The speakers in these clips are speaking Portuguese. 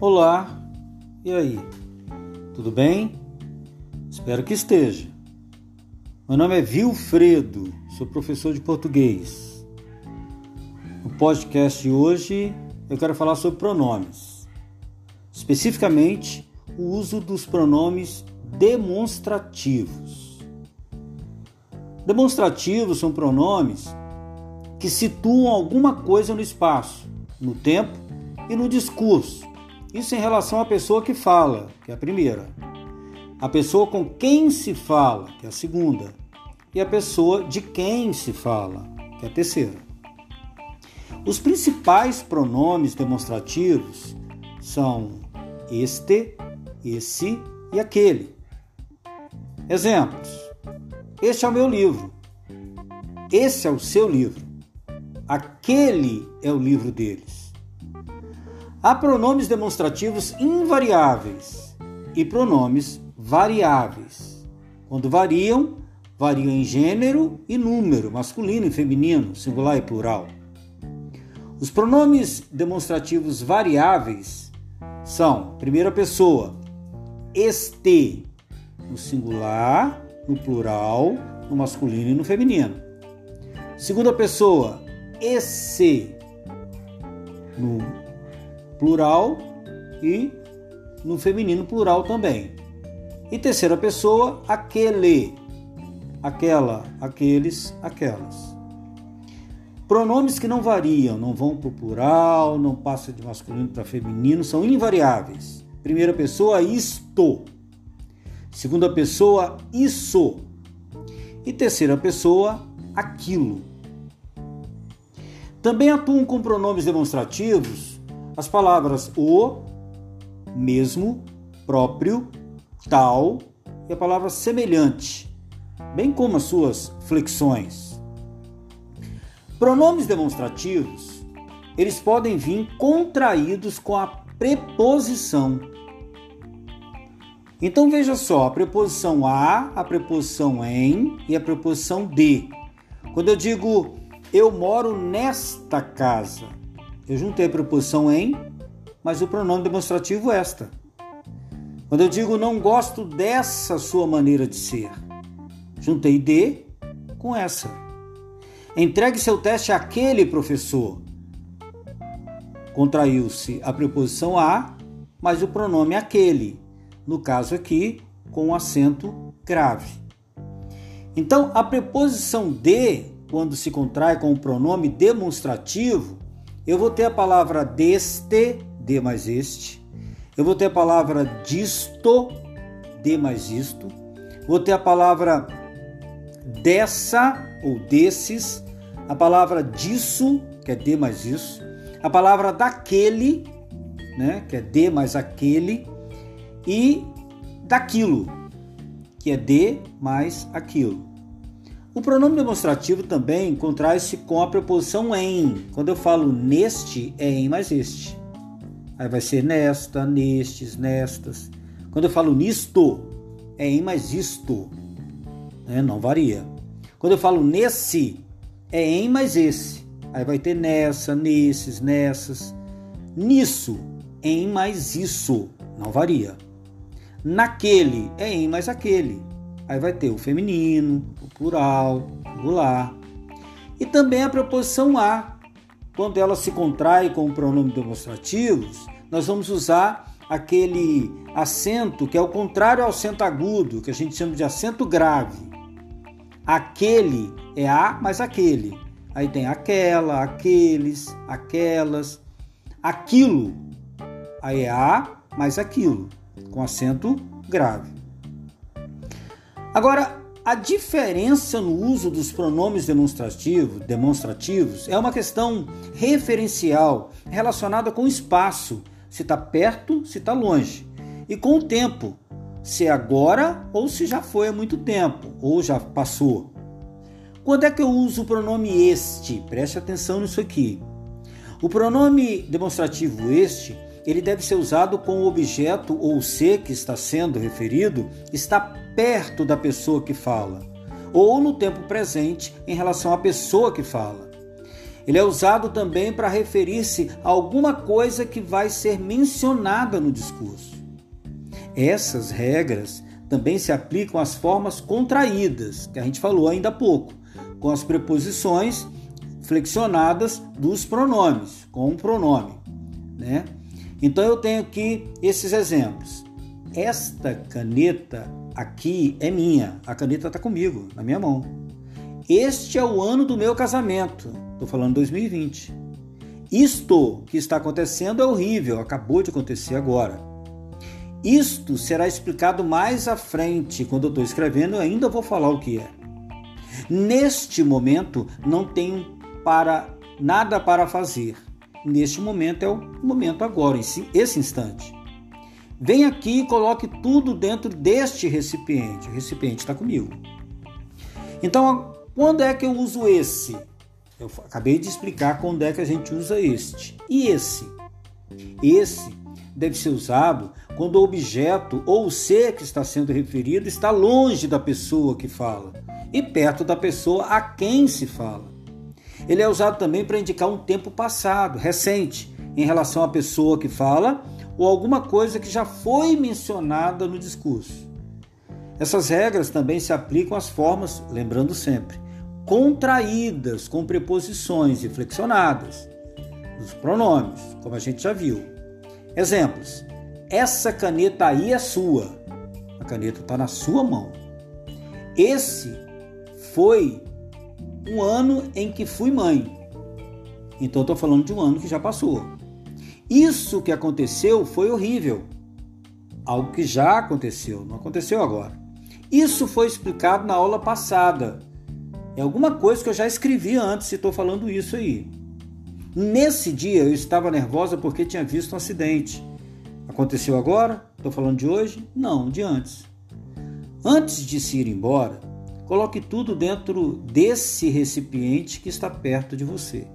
Olá, e aí? Tudo bem? Espero que esteja. Meu nome é Vilfredo, sou professor de português. No podcast de hoje eu quero falar sobre pronomes, especificamente o uso dos pronomes demonstrativos. Demonstrativos são pronomes que situam alguma coisa no espaço, no tempo e no discurso isso em relação à pessoa que fala, que é a primeira. A pessoa com quem se fala, que é a segunda. E a pessoa de quem se fala, que é a terceira. Os principais pronomes demonstrativos são este, esse e aquele. Exemplos: Este é o meu livro. Esse é o seu livro. Aquele é o livro deles. Há pronomes demonstrativos invariáveis e pronomes variáveis. Quando variam, variam em gênero e número, masculino e feminino, singular e plural. Os pronomes demonstrativos variáveis são, primeira pessoa, este, no singular, no plural, no masculino e no feminino. Segunda pessoa, esse, no plural e no feminino plural também. E terceira pessoa, aquele, aquela, aqueles, aquelas. Pronomes que não variam, não vão para o plural, não passam de masculino para feminino, são invariáveis. Primeira pessoa, isto. Segunda pessoa, isso. E terceira pessoa, aquilo. Também atuam com pronomes demonstrativos as palavras o, mesmo, próprio, tal e a palavra semelhante, bem como as suas flexões. Pronomes demonstrativos, eles podem vir contraídos com a preposição. Então veja só, a preposição a, a preposição em e a preposição de. Quando eu digo eu moro nesta casa, eu juntei a preposição em, mas o pronome demonstrativo esta. Quando eu digo não gosto dessa sua maneira de ser, juntei de com essa. Entregue seu teste àquele professor. Contraiu-se a preposição a, mas o pronome aquele, no caso aqui, com um acento grave. Então, a preposição de, quando se contrai com o pronome demonstrativo, eu vou ter a palavra deste, de mais este. Eu vou ter a palavra disto, de mais isto. Vou ter a palavra dessa ou desses. A palavra disso, que é de mais isso. A palavra daquele, né, que é de mais aquele. E daquilo, que é de mais aquilo. O pronome demonstrativo também contrai-se com a preposição em. Quando eu falo neste, é em mais este. Aí vai ser nesta, nestes, nestas. Quando eu falo nisto, é em mais isto. Né? Não varia. Quando eu falo nesse, é em mais esse. Aí vai ter nessa, nesses, nessas. Nisso, em mais isso. Não varia. Naquele, é em mais aquele. Aí vai ter o feminino, o plural, singular. E também a preposição a. Quando ela se contrai com o pronome demonstrativos, nós vamos usar aquele acento que é o contrário ao acento agudo, que a gente chama de acento grave. Aquele é a mais aquele. Aí tem aquela, aqueles, aquelas. Aquilo, aí é a mais aquilo, com acento grave. Agora, a diferença no uso dos pronomes demonstrativos, demonstrativos é uma questão referencial relacionada com o espaço, se está perto, se está longe, e com o tempo, se é agora ou se já foi há muito tempo, ou já passou. Quando é que eu uso o pronome este? Preste atenção nisso aqui. O pronome demonstrativo este ele deve ser usado com o objeto ou o ser que está sendo referido está perto da pessoa que fala, ou no tempo presente em relação à pessoa que fala. Ele é usado também para referir-se a alguma coisa que vai ser mencionada no discurso. Essas regras também se aplicam às formas contraídas, que a gente falou ainda há pouco, com as preposições flexionadas dos pronomes, com um pronome, né? Então eu tenho aqui esses exemplos. Esta caneta aqui é minha, a caneta está comigo, na minha mão. Este é o ano do meu casamento, estou falando 2020. Isto que está acontecendo é horrível, acabou de acontecer agora. Isto será explicado mais à frente, quando eu estou escrevendo, eu ainda vou falar o que é. Neste momento, não tenho para nada para fazer. Neste momento é o momento agora, esse instante. Vem aqui e coloque tudo dentro deste recipiente. O recipiente está comigo. Então, quando é que eu uso esse? Eu acabei de explicar quando é que a gente usa este. E esse? Esse deve ser usado quando o objeto ou o ser que está sendo referido está longe da pessoa que fala e perto da pessoa a quem se fala. Ele é usado também para indicar um tempo passado, recente, em relação à pessoa que fala ou alguma coisa que já foi mencionada no discurso. Essas regras também se aplicam às formas, lembrando sempre, contraídas com preposições e flexionadas, os pronomes, como a gente já viu. Exemplos: essa caneta aí é sua. A caneta está na sua mão. Esse foi um ano em que fui mãe. Então estou falando de um ano que já passou. Isso que aconteceu foi horrível. Algo que já aconteceu, não aconteceu agora. Isso foi explicado na aula passada. É alguma coisa que eu já escrevi antes e estou falando isso aí. Nesse dia eu estava nervosa porque tinha visto um acidente. Aconteceu agora? Estou falando de hoje? Não, de antes. Antes de se ir embora, Coloque tudo dentro desse recipiente que está perto de você.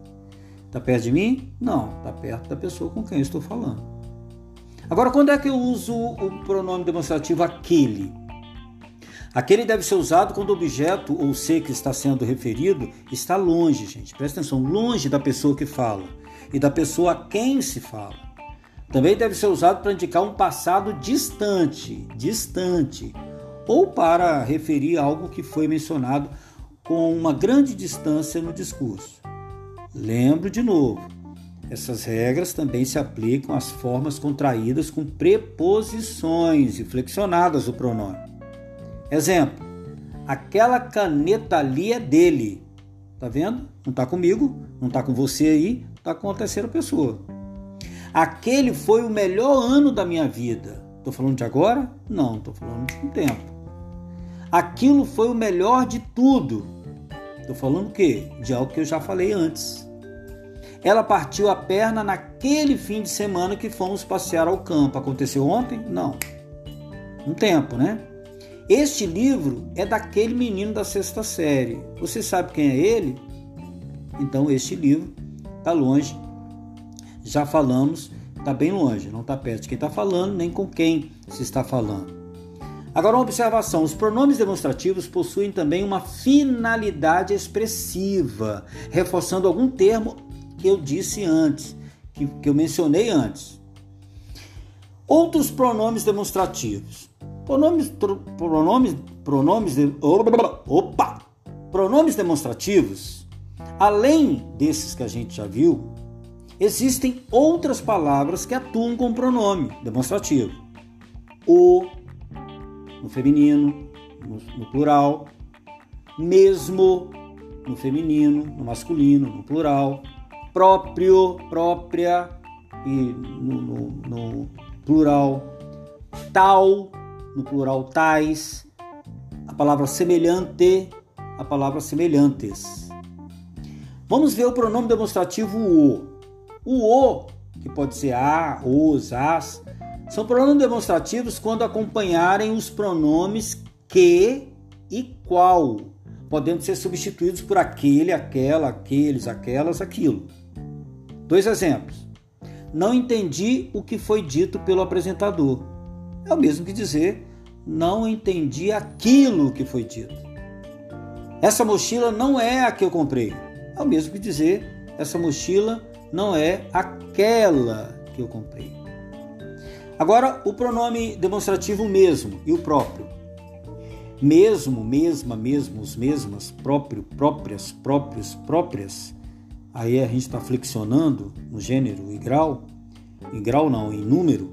Está perto de mim? Não, está perto da pessoa com quem eu estou falando. Agora, quando é que eu uso o pronome demonstrativo aquele? Aquele deve ser usado quando o objeto ou ser que está sendo referido está longe, gente. Presta atenção, longe da pessoa que fala e da pessoa a quem se fala. Também deve ser usado para indicar um passado distante, distante, ou para referir algo que foi mencionado com uma grande distância no discurso. Lembro de novo, essas regras também se aplicam às formas contraídas com preposições e flexionadas do pronome. Exemplo: aquela caneta ali é dele. Tá vendo? Não tá comigo, não tá com você aí, tá com a terceira pessoa. Aquele foi o melhor ano da minha vida. Tô falando de agora? Não, tô falando de um tempo. Aquilo foi o melhor de tudo. Estou falando o quê? De algo que eu já falei antes. Ela partiu a perna naquele fim de semana que fomos passear ao campo. Aconteceu ontem? Não. Um tempo, né? Este livro é daquele menino da sexta série. Você sabe quem é ele? Então, este livro está longe. Já falamos, está bem longe, não está perto de quem está falando, nem com quem se está falando. Agora, uma observação: os pronomes demonstrativos possuem também uma finalidade expressiva, reforçando algum termo que eu disse antes, que, que eu mencionei antes. Outros pronomes demonstrativos. Pronomes, pronomes, pronomes, de, opa, pronomes demonstrativos, além desses que a gente já viu, existem outras palavras que atuam com pronome demonstrativo. O, no feminino, no, no plural, mesmo no feminino, no masculino, no plural, próprio, própria e no, no, no, plural, tal, no plural tais, a palavra semelhante, a palavra semelhantes. Vamos ver o pronome demonstrativo o. O o, que pode ser a, os, as, são pronomes demonstrativos quando acompanharem os pronomes que e qual, podendo ser substituídos por aquele, aquela, aqueles, aquelas, aquilo. Dois exemplos. Não entendi o que foi dito pelo apresentador. É o mesmo que dizer não entendi aquilo que foi dito. Essa mochila não é a que eu comprei. É o mesmo que dizer essa mochila não é aquela que eu comprei. Agora, o pronome demonstrativo mesmo e o próprio. Mesmo, mesma, mesmos, mesmas, próprio, próprias, próprios, próprias. Aí a gente está flexionando no gênero e grau, em grau não, em número.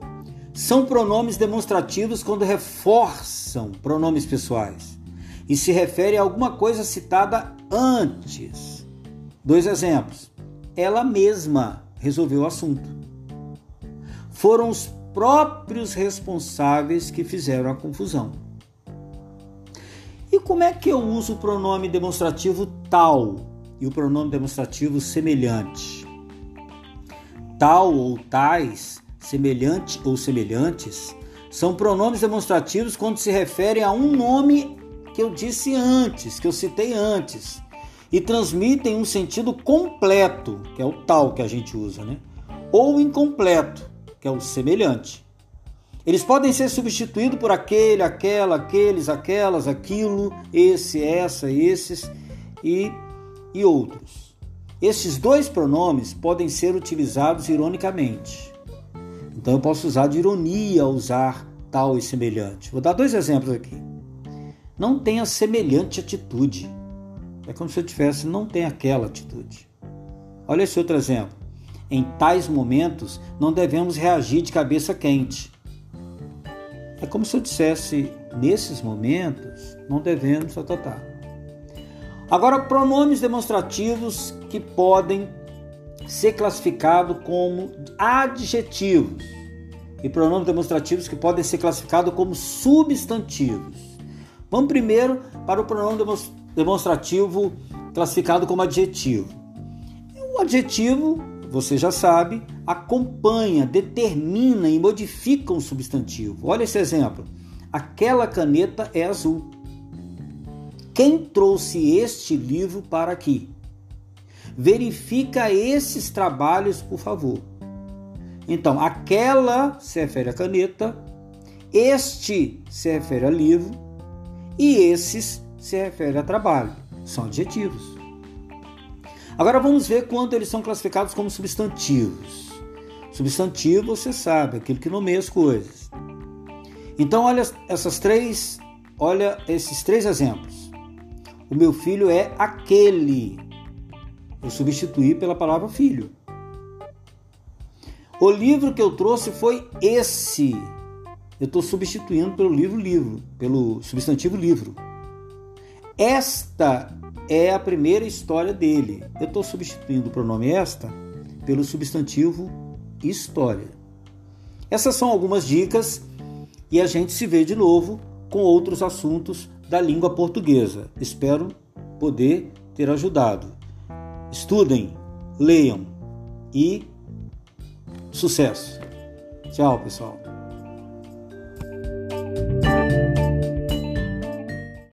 São pronomes demonstrativos quando reforçam pronomes pessoais e se refere a alguma coisa citada antes. Dois exemplos. Ela mesma resolveu o assunto. Foram os próprios responsáveis que fizeram a confusão. E como é que eu uso o pronome demonstrativo tal e o pronome demonstrativo semelhante? Tal ou tais, semelhante ou semelhantes, são pronomes demonstrativos quando se referem a um nome que eu disse antes, que eu citei antes, e transmitem um sentido completo, que é o tal que a gente usa, né? Ou incompleto, que é o semelhante. Eles podem ser substituídos por aquele, aquela, aqueles, aquelas, aquilo, esse, essa, esses e, e outros. Estes dois pronomes podem ser utilizados ironicamente. Então eu posso usar de ironia usar tal e semelhante. Vou dar dois exemplos aqui. Não tenha semelhante atitude. É como se eu tivesse, não tem aquela atitude. Olha esse outro exemplo. Em tais momentos, não devemos reagir de cabeça quente. É como se eu dissesse, nesses momentos, não devemos atatar. Agora, pronomes demonstrativos que podem ser classificados como adjetivos e pronomes demonstrativos que podem ser classificados como substantivos. Vamos primeiro para o pronome demonstrativo classificado como adjetivo. O adjetivo você já sabe, acompanha, determina e modifica um substantivo. Olha esse exemplo. Aquela caneta é azul. Quem trouxe este livro para aqui? Verifica esses trabalhos, por favor. Então, aquela se refere à caneta, este se refere a livro e esses se refere a trabalho. São adjetivos. Agora vamos ver quando eles são classificados como substantivos. Substantivo, você sabe, aquilo que nomeia as coisas. Então, olha essas três, olha esses três exemplos. O meu filho é aquele. Eu substituí pela palavra filho. O livro que eu trouxe foi esse. Eu estou substituindo pelo livro livro, pelo substantivo livro. Esta é a primeira história dele. Eu estou substituindo o pronome esta pelo substantivo história. Essas são algumas dicas e a gente se vê de novo com outros assuntos da língua portuguesa. Espero poder ter ajudado. Estudem, leiam e sucesso. Tchau, pessoal.